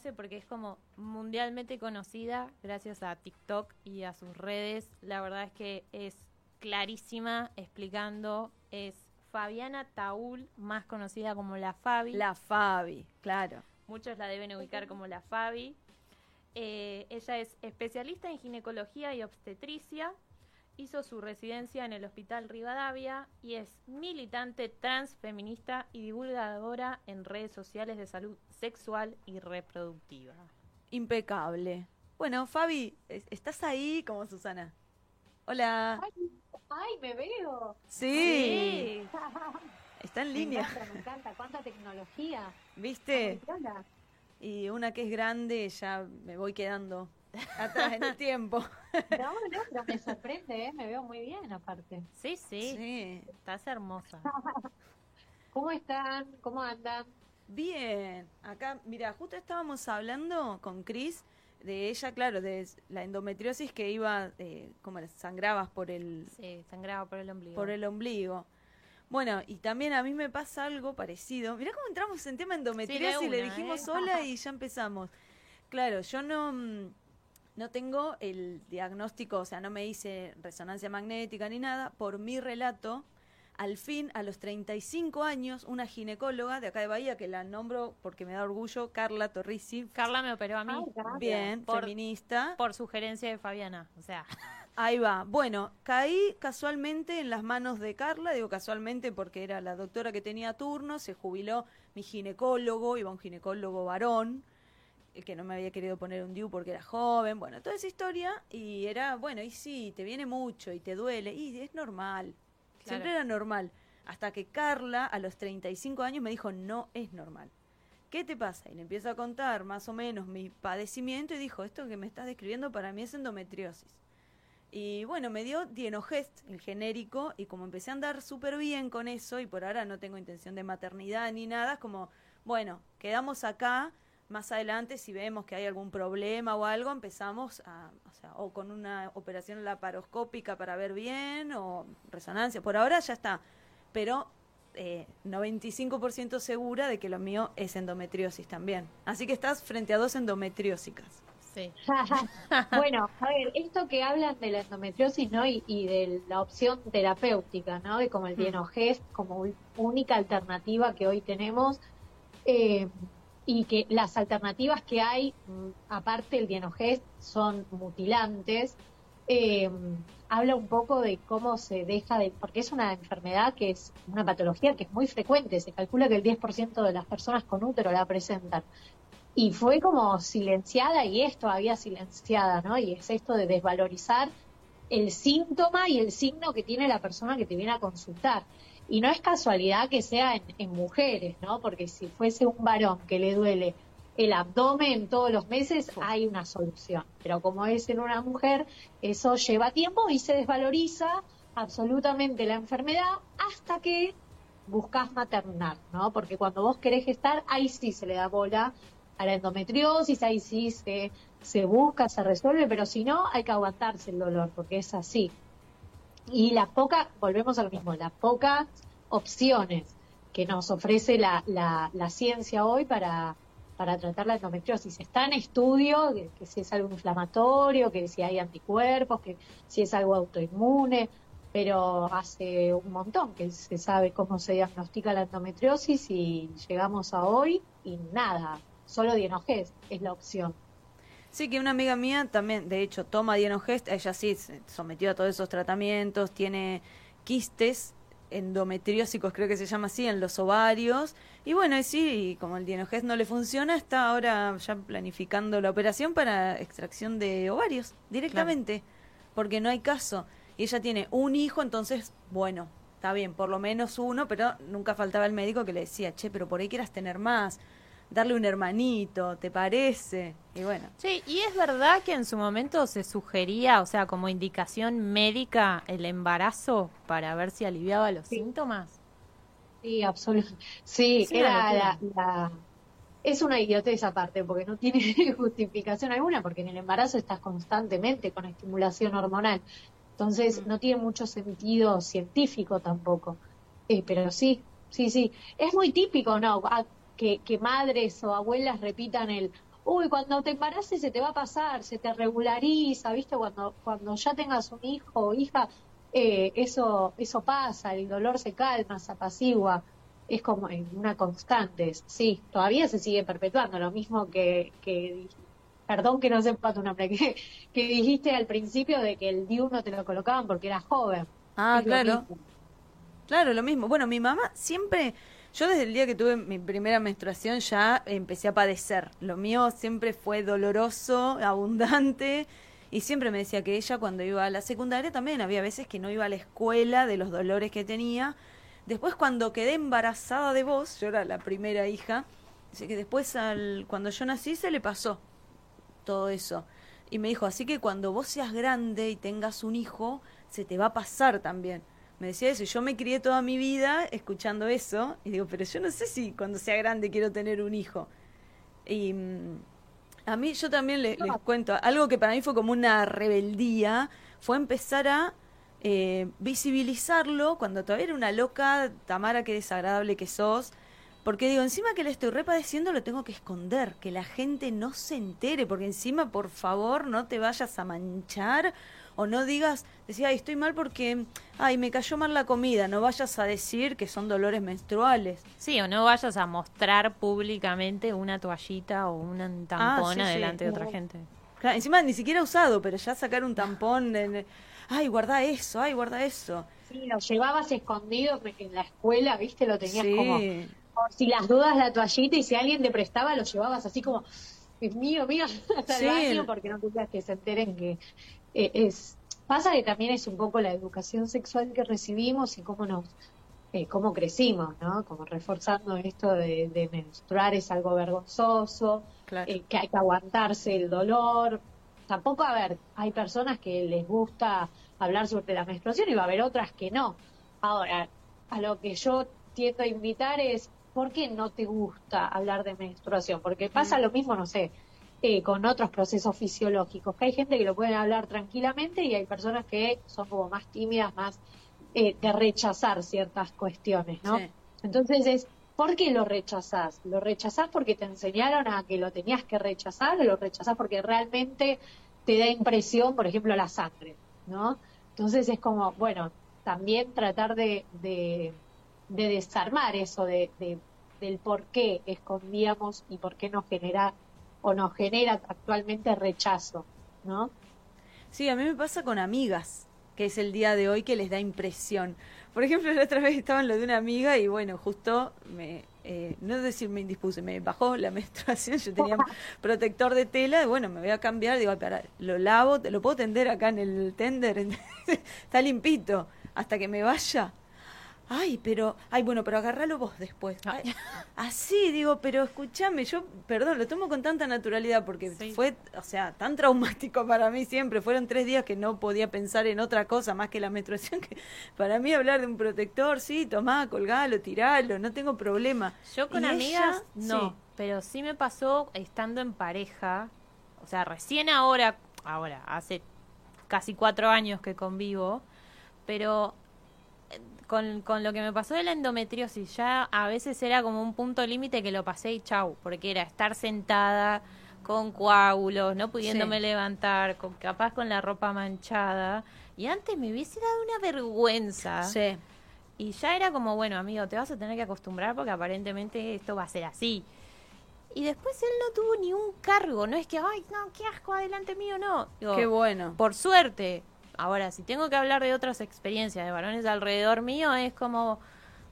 conoce porque es como mundialmente conocida gracias a TikTok y a sus redes. La verdad es que es clarísima explicando, es Fabiana Taúl, más conocida como la Fabi. La Fabi, claro. Muchos la deben ubicar como la Fabi. Eh, ella es especialista en ginecología y obstetricia. Hizo su residencia en el Hospital Rivadavia y es militante transfeminista y divulgadora en redes sociales de salud sexual y reproductiva. Impecable. Bueno, Fabi, ¿estás ahí como Susana? Hola. Ay, me veo. Sí. Está en línea. Me encanta, me encanta. Cuánta tecnología. ¿Viste? Y una que es grande, ya me voy quedando atrás en el tiempo. No, no, pero me sorprende, ¿eh? me veo muy bien aparte. Sí, sí. Sí. Estás hermosa. ¿Cómo están? ¿Cómo andan? Bien. Acá, mira, justo estábamos hablando con Cris de ella, claro, de la endometriosis que iba, eh, como sangrabas por el... Sí, sangraba por el ombligo. Por el ombligo. Bueno, y también a mí me pasa algo parecido. Mirá cómo entramos en tema endometriosis, y le dijimos ¿eh? hola y ya empezamos. Claro, yo no, mm, no tengo el diagnóstico, o sea, no me hice resonancia magnética ni nada. Por mi relato, al fin, a los 35 años, una ginecóloga de acá de Bahía, que la nombro porque me da orgullo, Carla Torrisi. Carla me operó a mí. Bien, feminista. Por sugerencia de Fabiana, o sea. Ahí va. Bueno, caí casualmente en las manos de Carla, digo casualmente porque era la doctora que tenía turno, se jubiló mi ginecólogo, iba un ginecólogo varón, que no me había querido poner un DIU porque era joven, bueno, toda esa historia, y era, bueno, y sí, te viene mucho y te duele, y es normal, Siempre era normal. Hasta que Carla, a los 35 años, me dijo, no es normal. ¿Qué te pasa? Y le empiezo a contar más o menos mi padecimiento y dijo, esto que me estás describiendo para mí es endometriosis. Y bueno, me dio Dienogest, el genérico, y como empecé a andar súper bien con eso, y por ahora no tengo intención de maternidad ni nada, es como, bueno, quedamos acá, más adelante si vemos que hay algún problema o algo, empezamos a, o, sea, o con una operación laparoscópica para ver bien o resonancia. Por ahora ya está, pero eh, 95% segura de que lo mío es endometriosis también. Así que estás frente a dos endometriósicas. Sí. bueno, a ver, esto que hablan de la endometriosis, ¿no? Y, de la opción terapéutica, ¿no? De como el dienogest mm. como única alternativa que hoy tenemos. Eh, y que las alternativas que hay, mm, aparte del dienogest, son mutilantes. Eh, habla un poco de cómo se deja de, porque es una enfermedad que es una patología que es muy frecuente, se calcula que el 10% de las personas con útero la presentan. Y fue como silenciada y es todavía silenciada, ¿no? Y es esto de desvalorizar el síntoma y el signo que tiene la persona que te viene a consultar. Y no es casualidad que sea en, mujeres, ¿no? Porque si fuese un varón que le duele el abdomen todos los meses, hay una solución. Pero como es en una mujer, eso lleva tiempo y se desvaloriza absolutamente la enfermedad hasta que buscas maternar, ¿no? Porque cuando vos querés gestar, ahí sí se le da bola a la endometriosis, ahí sí se, se busca, se resuelve, pero si no, hay que aguantarse el dolor, porque es así. Y la poca, volvemos a lo mismo, las pocas opciones que nos ofrece la, la, ciencia hoy para, para tratar la endometriosis. Está en estudio que, si es algo inflamatorio, que si hay anticuerpos, que si es algo autoinmune, pero hace un montón que se sabe cómo se diagnostica la endometriosis y llegamos a hoy y nada, solo dienogés es la opción. Sí, que una amiga mía también, de hecho, toma Dienogest, ella sí se sometió a todos esos tratamientos, tiene quistes endometriósicos, creo que se llama así, en los ovarios. Y bueno, y sí, como el Dienogest no le funciona, está ahora ya planificando la operación para extracción de ovarios directamente, porque no hay caso. Y ella tiene un hijo, entonces, bueno, está bien, por lo menos uno, pero nunca faltaba el médico que le decía, che, pero por ahí quieras tener más darle un hermanito, ¿te parece? Y bueno. Sí, y es verdad que en su momento se sugería, o sea, como indicación médica, el embarazo para ver si aliviaba los síntomas. Sí, absolutamente. Sí, era la, Es una idiotez aparte, porque no tiene justificación alguna, porque en el embarazo estás constantemente con estimulación hormonal. Entonces, mm. no tiene mucho sentido científico tampoco. Eh, pero sí, sí, sí. Es muy típico, ¿no? Que, madres o abuelas repitan el uy, cuando te embaraces se te va a pasar, se te regulariza, ¿viste? Cuando, cuando ya tengas un hijo o hija, eh, eso, eso pasa, el dolor se calma, se apacigua, es como una constante, sí, todavía se sigue perpetuando, lo mismo que, que perdón que no sepa tu nombre, que, que dijiste al principio de que el DIU no te lo colocaban porque eras joven. Ah, claro. Claro, lo mismo. Bueno, mi mamá siempre, yo desde el día que tuve mi primera menstruación ya empecé a padecer. Lo mío siempre fue doloroso, abundante. Y siempre me decía que ella cuando iba a la secundaria también había veces que no iba a la escuela de los dolores que tenía. Después cuando quedé embarazada de vos, yo era la primera hija, dice que después al, cuando yo nací se le pasó todo eso. Y me dijo, así que cuando vos seas grande y tengas un hijo, se te va a pasar también me decía eso. Yo me crié toda mi vida escuchando eso. Y digo, pero yo no sé si cuando sea grande quiero tener un hijo. Y mm, a mí, yo también les, cuento, algo que para mí fue como una rebeldía, fue empezar a eh, visibilizarlo cuando todavía era una loca, Tamara, qué desagradable que sos. Porque digo, encima que le estoy repadeciendo, lo tengo que esconder, que la gente no se entere, porque encima, por favor, no te vayas a manchar o no digas, decía, ay, estoy mal porque, ay, me cayó mal la comida, no vayas a decir que son dolores menstruales. Sí, o no vayas a mostrar públicamente una toallita o un tampón ah, delante de otra gente. Claro, encima ni siquiera usado, pero ya sacar un tampón, en, ay, guarda eso, ay, guarda eso. Sí, lo llevabas escondido en la escuela, viste, lo tenías como, por si las dudas la toallita y si alguien te prestaba, lo llevabas así como, es mío, mío, hasta el baño, porque no querías que se enteren que, eh, es pasa que también es un poco la educación sexual que recibimos y cómo nos eh, cómo crecimos, ¿no? Como reforzando esto de, menstruar es algo vergonzoso, eh, que hay que aguantarse el dolor. Tampoco, a ver, hay personas que les gusta hablar sobre la menstruación y va a haber otras que no. Ahora, a lo que yo tiendo a invitar es, ¿por qué no te gusta hablar de menstruación? Porque pasa mm. lo mismo, no sé, eh, con otros procesos fisiológicos, que hay gente que lo puede hablar tranquilamente y hay personas que son como más tímidas, más eh, de rechazar ciertas cuestiones, ¿no? Entonces es, ¿por qué lo rechazás? ¿Lo rechazás porque te enseñaron a que lo tenías que rechazar o lo rechazás porque realmente te da impresión, por ejemplo, la sangre, ¿no? Entonces es como, bueno, también tratar de, de, desarmar eso de, del por qué escondíamos y por qué nos genera o nos genera actualmente rechazo, ¿no? Sí, a mí me pasa con amigas, que es el día de hoy que les da impresión. Por ejemplo, la otra vez estaba en lo de una amiga y bueno, justo me, eh, no decir me indispuse, me bajó la menstruación, yo tenía protector de tela, y bueno, me voy a cambiar, digo, para, lo lavo, te lo puedo tender acá en el tender, está limpito, hasta que me vaya ay, pero, ay, bueno, pero agarralo vos después. así, digo, pero escúchame, yo, perdón, lo tomo con tanta naturalidad porque fue, o sea, tan traumático para mí siempre. Fueron tres días que no podía pensar en otra cosa más que la menstruación. Que para mí hablar de un protector, sí, tomá, colgalo, tiralo, no tengo problema. Yo con amigas, no, pero sí me pasó estando en pareja, o sea, recién ahora, ahora, hace casi cuatro años que convivo, pero con, con, lo que me pasó de la endometriosis, ya a veces era como un punto límite que lo pasé y chau, porque era estar sentada con coágulos, no pudiéndome levantar, con, capaz con la ropa manchada. Y antes me hubiese dado una vergüenza. Sí. Y ya era como, bueno, amigo, te vas a tener que acostumbrar porque aparentemente esto va a ser así. Y después él no tuvo ni un cargo, no es que, ay, no, qué asco, adelante mío, no. qué bueno. Por suerte, Ahora, si tengo que hablar de otras experiencias de varones alrededor mío, es como,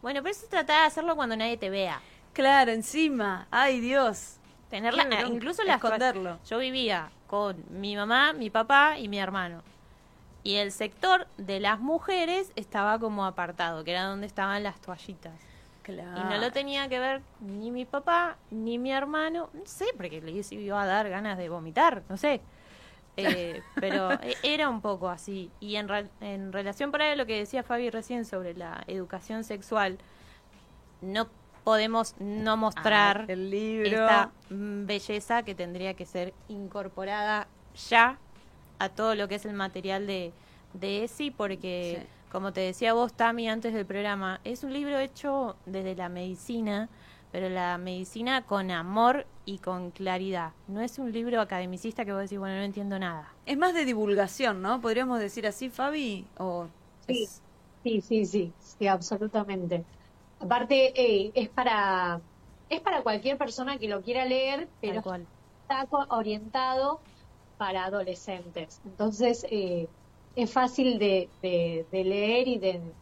bueno, pero eso trata de hacerlo cuando nadie te vea. Claro, encima. Ay, Dios. Tenerla, incluso la esconderlo. Yo vivía con mi mamá, mi papá y mi hermano. Y el sector de las mujeres estaba como apartado, que era donde estaban las toallitas. Claro. Y no lo tenía que ver ni mi papá ni mi hermano. No sé, porque le iba a dar ganas de vomitar, no sé. Eh, pero e, era un poco así. Y en, en relación para lo que decía Fabi recién sobre la educación sexual, no podemos no mostrar ah, el libro. esta belleza que tendría que ser incorporada ya a todo lo que es el material de, de ESI, porque, como te decía vos, Tami, antes del programa, es un libro hecho desde la medicina, pero la medicina con amor y con claridad. No es un libro academicista que vos decís, bueno, no entiendo nada. Es más de divulgación, ¿no? ¿Podríamos decir así, Fabi? ¿O Sí, es- sí, sí, sí, sí, absolutamente. Aparte, eh, es para es para cualquier persona que lo quiera leer, pero cual. está orientado para adolescentes. Entonces, eh, es fácil de, de- de leer y de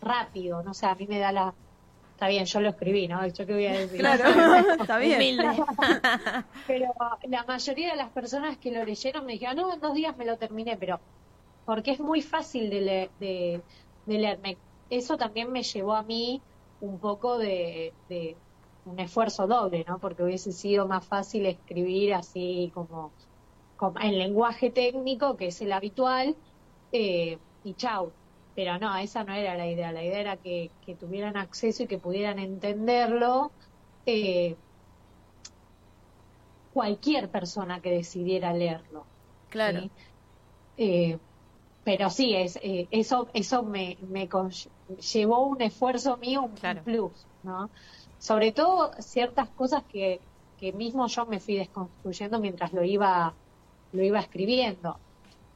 rápido, no sé, a mí me da la... Está bien, yo lo escribí, ¿no? ¿Yo qué voy a decir? Claro, está bien. Humilde. Pero la mayoría de las personas que lo leyeron me dijeron, no, en dos días me lo terminé, pero porque es muy fácil de, le- de, de leer. Me- eso también me llevó a mí un poco de, de un esfuerzo doble, ¿no? Porque hubiese sido más fácil escribir así como, como en lenguaje técnico, que es el habitual, eh, y chau. Pero no, esa no era la idea. La idea era que, que tuvieran acceso y que pudieran entenderlo. eh, cualquier persona que decidiera leerlo. Claro. ¿sí? Eh, pero sí, es, eh, eso, eso me, me llevó un esfuerzo mío, un Claro. plus, ¿no? Sobre todo ciertas cosas que, que mismo yo me fui desconstruyendo mientras lo iba, lo iba escribiendo.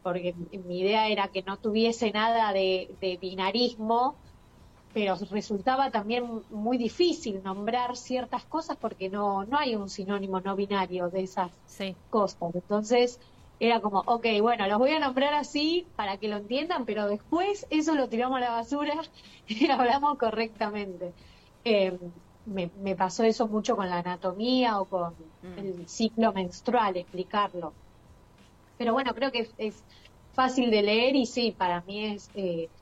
Porque mi idea era que no tuviese nada de, de binarismo, pero resultaba también muy difícil nombrar ciertas cosas porque no, no hay un sinónimo no binario de esas Sí. cosas. Entonces era como, ok, bueno, los voy a nombrar así para que lo entiendan, pero después eso lo tiramos a la basura y hablamos correctamente. Eh, me, me pasó eso mucho con la anatomía o con Mm. el ciclo menstrual, explicarlo. Pero bueno, creo que es, es fácil de leer y sí, para mí es... eh,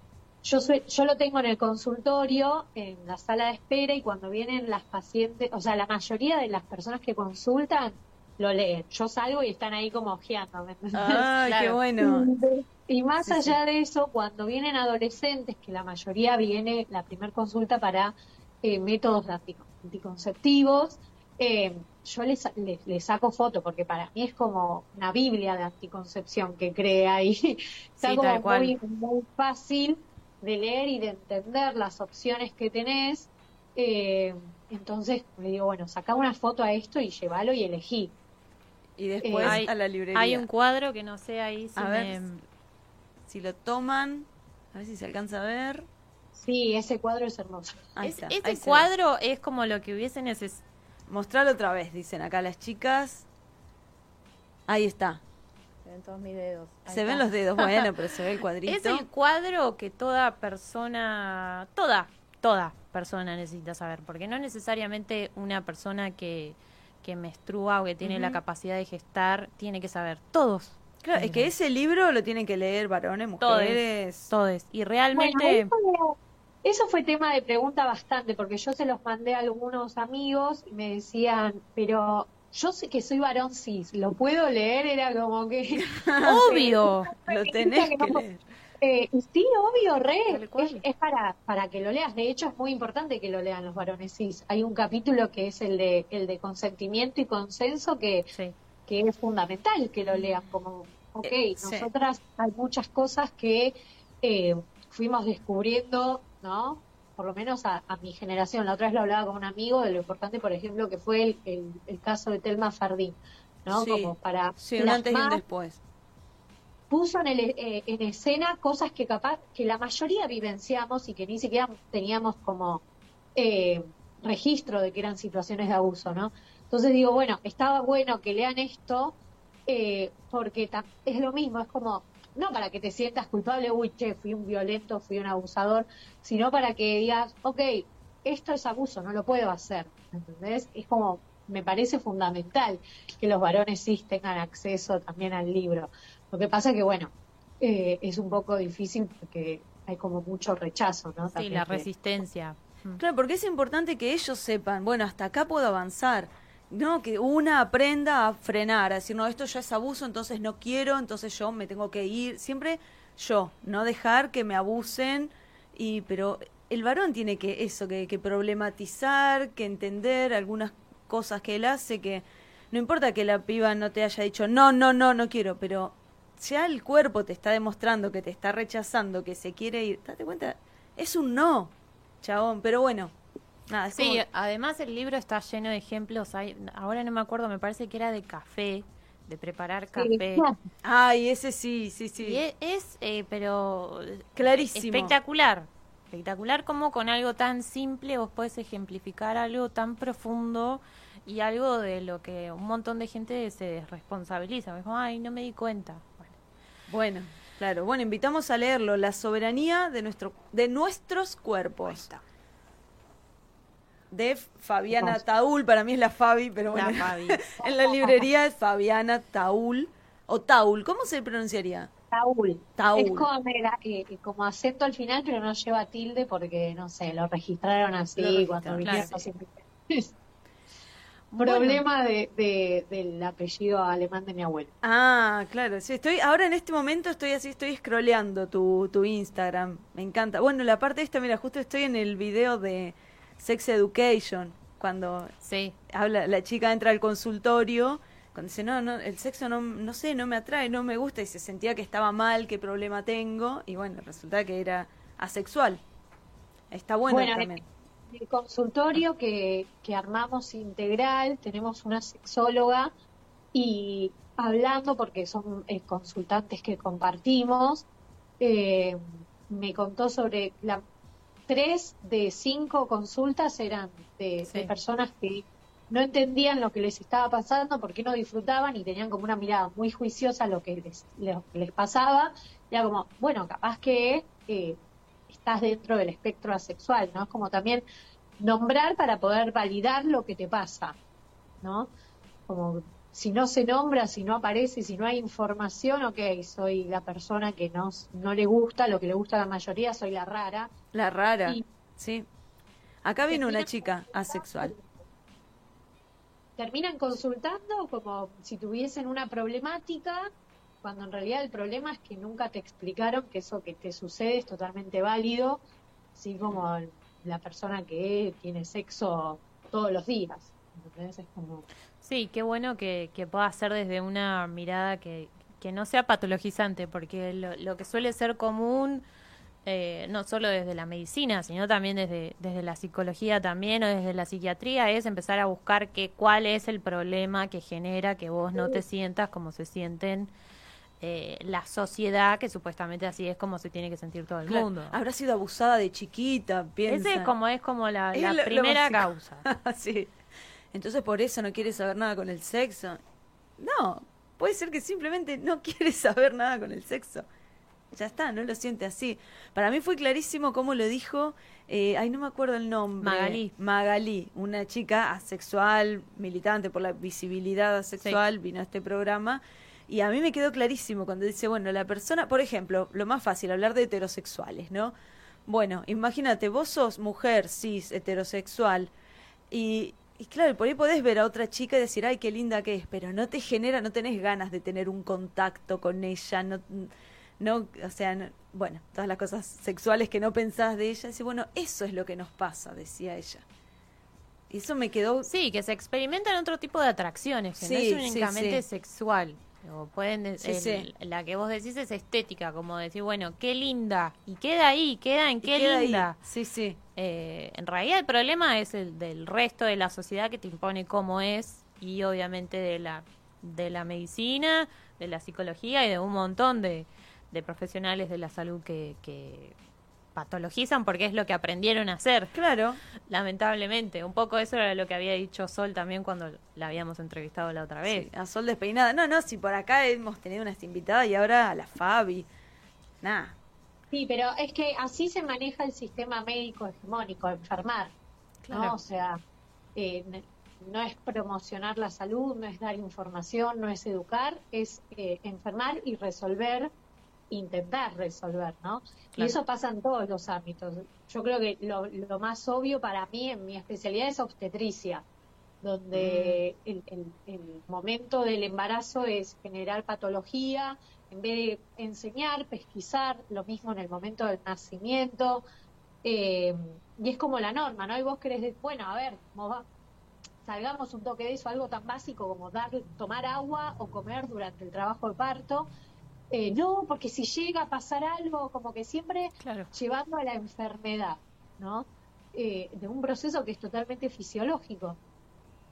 yo, soy- yo lo tengo en el consultorio, en la sala de espera, y cuando vienen las pacientes, o sea, la mayoría de las personas que consultan lo leen. Yo salgo y están ahí como ojeando. ¿me? Ah, qué bueno. Y más Sí, allá de eso, cuando vienen adolescentes, que la mayoría viene la primer consulta para eh, métodos anti- anticonceptivos, eh, yo les, les, les saco foto porque para mí es como una biblia de anticoncepción que crea ahí. Está Sí, como tal cual. muy, muy fácil de leer y de entender las opciones que tenés. Eh, entonces le digo, bueno, saca una foto a esto y llévalo y elegí. Y después Eh, hay- a la librería. Hay un cuadro que no sé ahí si A ver. me- Si lo toman, a ver si se alcanza a ver. Sí, ese cuadro es hermoso. Ahí Es- está, este ahí cuadro es como lo que hubiese necesitado. Mostralo otra vez, dicen acá las chicas. Ahí está. Se ven todos mis dedos. Ahí Se ven los dedos, bueno, pero se ve el cuadrito. Es el cuadro que toda persona, toda, toda persona necesita saber, porque no necesariamente una persona que, que menstrua o que tiene la capacidad de gestar tiene que saber. Todos. Claro, es que ese libro lo tienen que leer varones, Todes. mujeres. Todos. Y realmente, eso fue tema de pregunta bastante, porque yo se los mandé a algunos amigos y me decían, pero yo sé que soy varón cis, ¿lo puedo leer? Era como que... obvio. Lo tenés que que no- leer. Eh, sí, obvio, re. Es, es para, para que lo leas. De hecho, es muy importante que lo lean los varones cis. Hay un capítulo que es el de, el de consentimiento y consenso que Sí. que es fundamental que lo lean como, ok, Eh, sí. nosotras hay muchas cosas que eh, fuimos descubriendo, ¿no? Por lo menos a, a mi generación. La otra vez lo hablaba con un amigo de lo importante, por ejemplo, que fue el, el, el caso de Telma Fardín, ¿no? Sí. Como para Sí, un antes y un después. puso en, el- eh, en escena cosas que capaz que la mayoría vivenciamos y que ni siquiera teníamos como eh, registro de que eran situaciones de abuso, ¿no? Entonces digo, bueno, estaba bueno que lean esto eh, porque es lo mismo, es como, no para que te sientas culpable, uy, che, fui un violento, fui un abusador, sino para que digas, ok, esto es abuso, no lo puedo hacer, ¿entendés? Es como, me parece fundamental que los varones cis tengan acceso también al libro. Lo que pasa que, bueno, eh, es un poco difícil porque hay como mucho rechazo, ¿no? Sí, También la de- resistencia. Mm. Claro, porque es importante que ellos sepan, bueno, hasta acá puedo avanzar. No, que una aprenda a frenar, a decir, no, esto ya es abuso, entonces no quiero, entonces yo me tengo que ir. Siempre yo, no dejar que me abusen. y Pero el varón tiene que eso, que, que problematizar, que entender algunas cosas que él hace, que no importa que la piba no te haya dicho, no, no, no, no quiero, pero ya el cuerpo te está demostrando que te está rechazando, que se quiere ir, date cuenta, es un no, chabón, pero bueno, Nada, Sí, como- además el libro está lleno de ejemplos. Hay, ahora no me acuerdo, me parece que era de café, de preparar Sí, café. claro. Ay, ese sí, sí, sí. Y e- es, eh, pero Clarísimo. espectacular. Espectacular como con algo tan simple vos podés ejemplificar algo tan profundo y algo de lo que un montón de gente se responsabiliza. Como, Ay, no me di cuenta. Bueno, Bueno, claro. Bueno, invitamos a leerlo, La soberanía de nuestro de nuestros cuerpos. De Fabiana. Taúl, para mí es la Fabi, pero bueno. La Fabi. en la librería es Fabiana Taúl o Taúl, ¿cómo se pronunciaría? Taúl. Taúl. Es como, era, eh, como acento al final, pero no lleva tilde porque, no sé, lo registraron así Lo registraron, cuando vinieron claro. Problema de, de- del apellido alemán de mi abuelo. Ah, claro, sí, estoy, ahora en este momento estoy así, estoy scrolleando tu, tu Instagram, me encanta. Bueno, la parte esta, mira, justo estoy en el video de Sex Education, cuando Sí, habla, la chica entra al consultorio, cuando dice, no, no, el sexo no, no sé, no me atrae, no me gusta, y se sentía que estaba mal, qué problema tengo, y bueno, resulta que era asexual. Está bueno, Bueno, también. el consultorio que, que armamos integral, tenemos una sexóloga y hablando, porque son eh, consultantes que compartimos, eh, me contó sobre la tres de cinco consultas eran de, Sí. de personas que no entendían lo que les estaba pasando, porque no disfrutaban y tenían como una mirada muy juiciosa a lo que les, lo que les pasaba. Era como, bueno, capaz que eh, estás dentro del espectro asexual, ¿no? Es como también nombrar para poder validar lo que te pasa, ¿no? Como si no se nombra, si no aparece, si no hay información, ok, soy la persona que no, no le gusta, lo que le gusta a la mayoría, soy la rara. La rara, Y- sí. Acá vino una chica asexual. Terminan consultando como si tuviesen una problemática, cuando en realidad el problema es que nunca te explicaron que eso que te sucede es totalmente válido, así como la persona que tiene sexo todos los días. ¿Entendés? Es como... sí, qué bueno que, que pueda ser desde una mirada que, que no sea patologizante, porque lo, lo que suele ser común, eh, no solo desde la medicina, sino también desde, desde la psicología también o desde la psiquiatría, es empezar a buscar que, cuál es el problema que genera que vos no te sientas como se sienten eh, la sociedad, que supuestamente así es como se tiene que sentir todo el Claro, mundo. Habrá sido abusada de chiquita, piensa. Ese como es como la, Es la lo- lo primera causa. sí. Entonces por eso no quiere saber nada con el sexo. No, puede ser que simplemente no quiere saber nada con el sexo. Ya está, no lo siente así. Para mí fue clarísimo cómo lo dijo, eh, ay, no me acuerdo el nombre. Magalí. Magalí, una chica asexual, militante por la visibilidad asexual, vino a este programa. Y a mí me quedó clarísimo cuando dice, bueno, la persona, por ejemplo, lo más fácil, hablar de heterosexuales, ¿no? Bueno, imagínate, vos sos mujer, cis, heterosexual, y, y claro, por ahí podés ver a otra chica y decir, ay, qué linda que es, pero no te genera, no tenés ganas de tener un contacto con ella, no, no o sea, no- bueno, todas las cosas sexuales que no pensás de ella, dice, bueno, eso es lo que nos pasa, decía ella. Y eso me quedó, Sí, que se experimentan otro tipo de atracciones, que Sí, no es únicamente sí. sexual. O pueden Sí, sí. La que vos decís es estética, como decir, bueno, qué linda. Y queda ahí, queda en qué queda ahí. linda. Sí, sí. Eh, en realidad el problema es el del resto de la sociedad que te impone cómo es y obviamente de la, de la medicina, de la psicología y de un montón de, de profesionales de la salud que, que patologizan porque es lo que aprendieron a hacer. Claro, Lamentablemente, un poco eso era lo que había dicho Sol también cuando la habíamos entrevistado la otra vez. Sí, a Sol despeinada. No, no, si por acá hemos tenido unas invitadas y ahora a la Fabi. Nada. Sí, pero es que así se maneja el sistema médico hegemónico, enfermar, ¿no? O sea, eh, no es promocionar la salud, no es dar información, no es educar, es eh, enfermar y resolver, intentar resolver, ¿no? Y eso pasa en todos los ámbitos. Yo creo que lo, lo más obvio para mí en mi especialidad es obstetricia, donde el, el- el momento del embarazo es generar patología, en vez de enseñar, pesquisar, lo mismo en el momento del nacimiento, eh, y es como la norma, ¿no? Y vos querés, de- bueno, a ver, va- salgamos un toque de eso, algo tan básico como dar, tomar agua o comer durante el trabajo de parto. Eh, no, porque si llega a pasar algo, como que siempre Claro. llevando a la enfermedad, ¿no? eh, de un proceso que es totalmente fisiológico.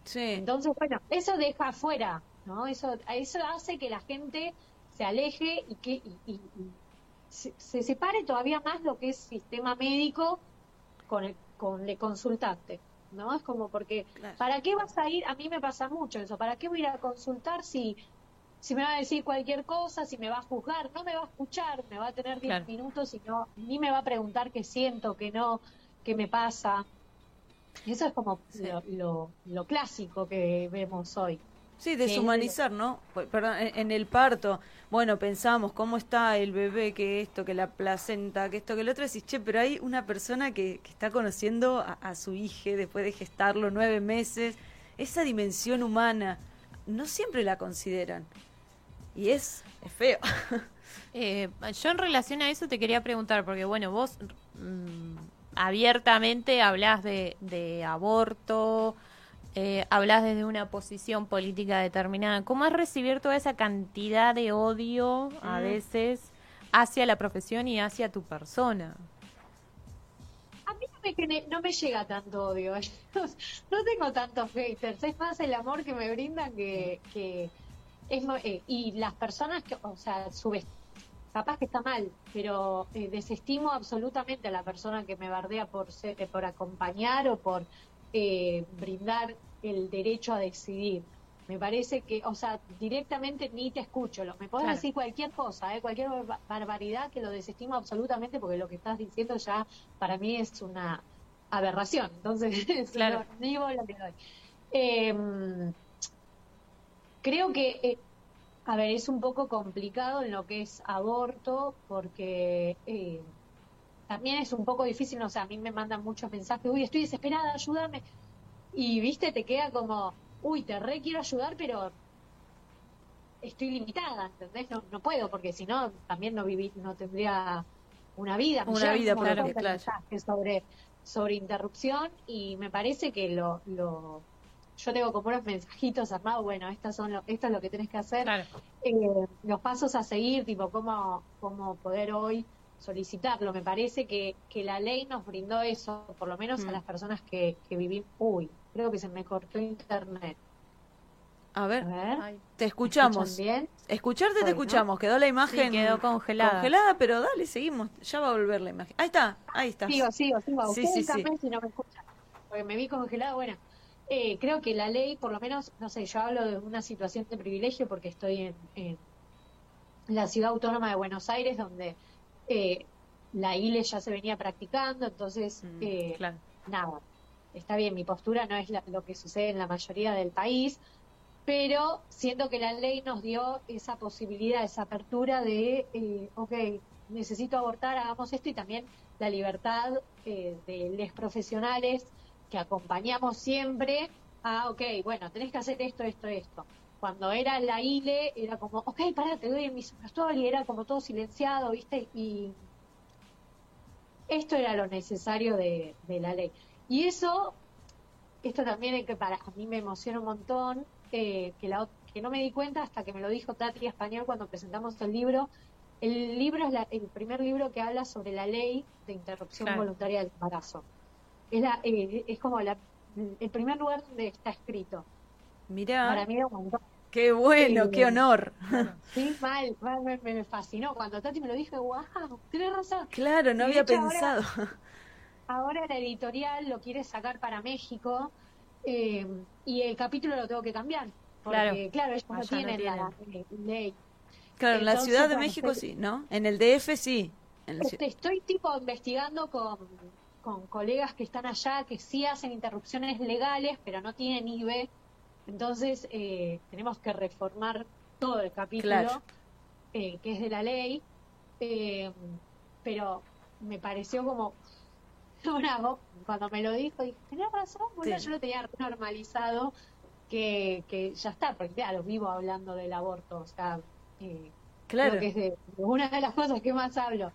Sí. Entonces, bueno, eso deja afuera, ¿no? Eso, eso hace que la gente se aleje y que y- y- y se, se separe todavía más lo que es sistema médico con el, con el consultante, ¿no? Es como porque, Claro. ¿para qué vas a ir? A mí me pasa mucho eso, ¿para qué voy a ir a consultar si, si me va a decir cualquier cosa, si me va a juzgar? No me va a escuchar, me va a tener 10 Claro. minutos y no, ni me va a preguntar qué siento, qué no, qué me pasa. Eso es como Sí. lo, lo, lo clásico que vemos hoy. Sí, deshumanizar, ¿no? Perdón, en, el parto, bueno, pensamos cómo está el bebé, que esto, que la placenta, que esto, que lo otro, decís, che, pero hay una persona que, que está conociendo a, a su hija después de gestarlo nueve meses, esa dimensión humana, no siempre la consideran. Y es, es feo. Eh, yo en relación a eso te quería preguntar, porque bueno, vos mm, abiertamente hablas de, de aborto, eh, hablas desde una posición política determinada. ¿Cómo es recibir toda esa cantidad de odio a Mm. veces hacia la profesión y hacia tu persona? A mí no me, no me llega tanto odio. No tengo tantos haters. Es más el amor que me brindan que. que es, eh, y las personas que, o sea, subes, capaz que está mal, pero eh, desestimo absolutamente a la persona que me bardea por, ser- eh, por acompañar o por eh, brindar el derecho a decidir. Me parece que, o sea, directamente ni te escucho. Lo, me podés Claro. decir cualquier cosa, ¿eh? cualquier barba- barbaridad que lo desestimo absolutamente porque lo que estás diciendo ya para mí es una aberración. Entonces, Claro. doy. Eh, creo que, eh, a ver, es un poco complicado en lo que es aborto porque eh, también es un poco difícil, no sé, a mí me mandan muchos mensajes, uy, estoy desesperada, ayúdame. Y, viste, te queda como, uy, te re quiero ayudar, pero estoy limitada, ¿entendés? No, no puedo, porque si no, también no viví, no tendría una vida. Una vida de claro. mensajes sobre, sobre interrupción y me parece que lo, lo yo tengo como unos mensajitos armados, bueno, estas son lo, esto es lo que tenés que hacer, Claro. eh, los pasos a seguir, tipo cómo, cómo poder hoy solicitarlo. Me parece que, que la ley nos brindó eso, por lo menos Mm. a las personas que, que vivimos. Uy, creo que se me cortó internet. A A ver, ver, Ay, te ¿me escuchamos. bien? Escucharte te escuchamos, quedó la imagen quedó congelada. congelada, pero dale, seguimos, ya va a volver la imagen. Ahí está, ahí está. Sigo, sigo, sigo. Sí, sí, sí. si no me escuchan, porque me vi congelada. Bueno, eh, creo que la ley, por lo menos, no sé, yo hablo de una situación de privilegio porque estoy en, en la ciudad autónoma de Buenos Aires, donde eh, la ILE ya se venía practicando, entonces, Mm, eh, Claro. nada, está bien, mi postura no es la- lo que sucede en la mayoría del país, pero siento que la ley nos dio esa posibilidad, esa apertura de, eh, ok, necesito abortar, hagamos esto, y también la libertad eh, de los profesionales que acompañamos siempre a, ok, bueno, tenés que hacer esto, esto, esto. Cuando era la ILE, era como, ok, pará, te doy mi superstore, y era como todo silenciado, ¿viste? Y esto era lo necesario de, de la ley. Y eso, esto también es que para a mí me emociona un montón, eh, que, la, que no me di cuenta hasta que me lo dijo Tati Español cuando presentamos el libro. El libro es la- el primer libro que habla sobre la ley de interrupción Claro. voluntaria del embarazo. Es, la, eh, es como la, el primer lugar donde está escrito. Mirá, Para mí montón. qué bueno, Sí. qué honor. Sí, mal, mal, me, me fascinó. Cuando Tati me lo dijo, wow, tienes razón. Claro, no Y había hecho ahora- pensado. Ahora la editorial lo quiere sacar para México eh, y el capítulo lo tengo que cambiar. Porque, Claro. claro, ellos no Allá no tienen la ley. Claro, en la Ciudad de bueno, México estoy- sí, ¿no? En el DF sí. En Este, estoy tipo investigando con, con colegas que están allá que sí hacen interrupciones legales, pero no tienen IBE. Entonces eh, tenemos que reformar todo el capítulo Claro. eh, que es de la ley. Eh, pero me pareció como una cuando me lo dijo, dije, tenés razón, Sí. yo lo tenía normalizado que, que ya está, porque claro, vivo hablando del aborto, o sea, eh, Claro, creo que es de una de las cosas que más hablo.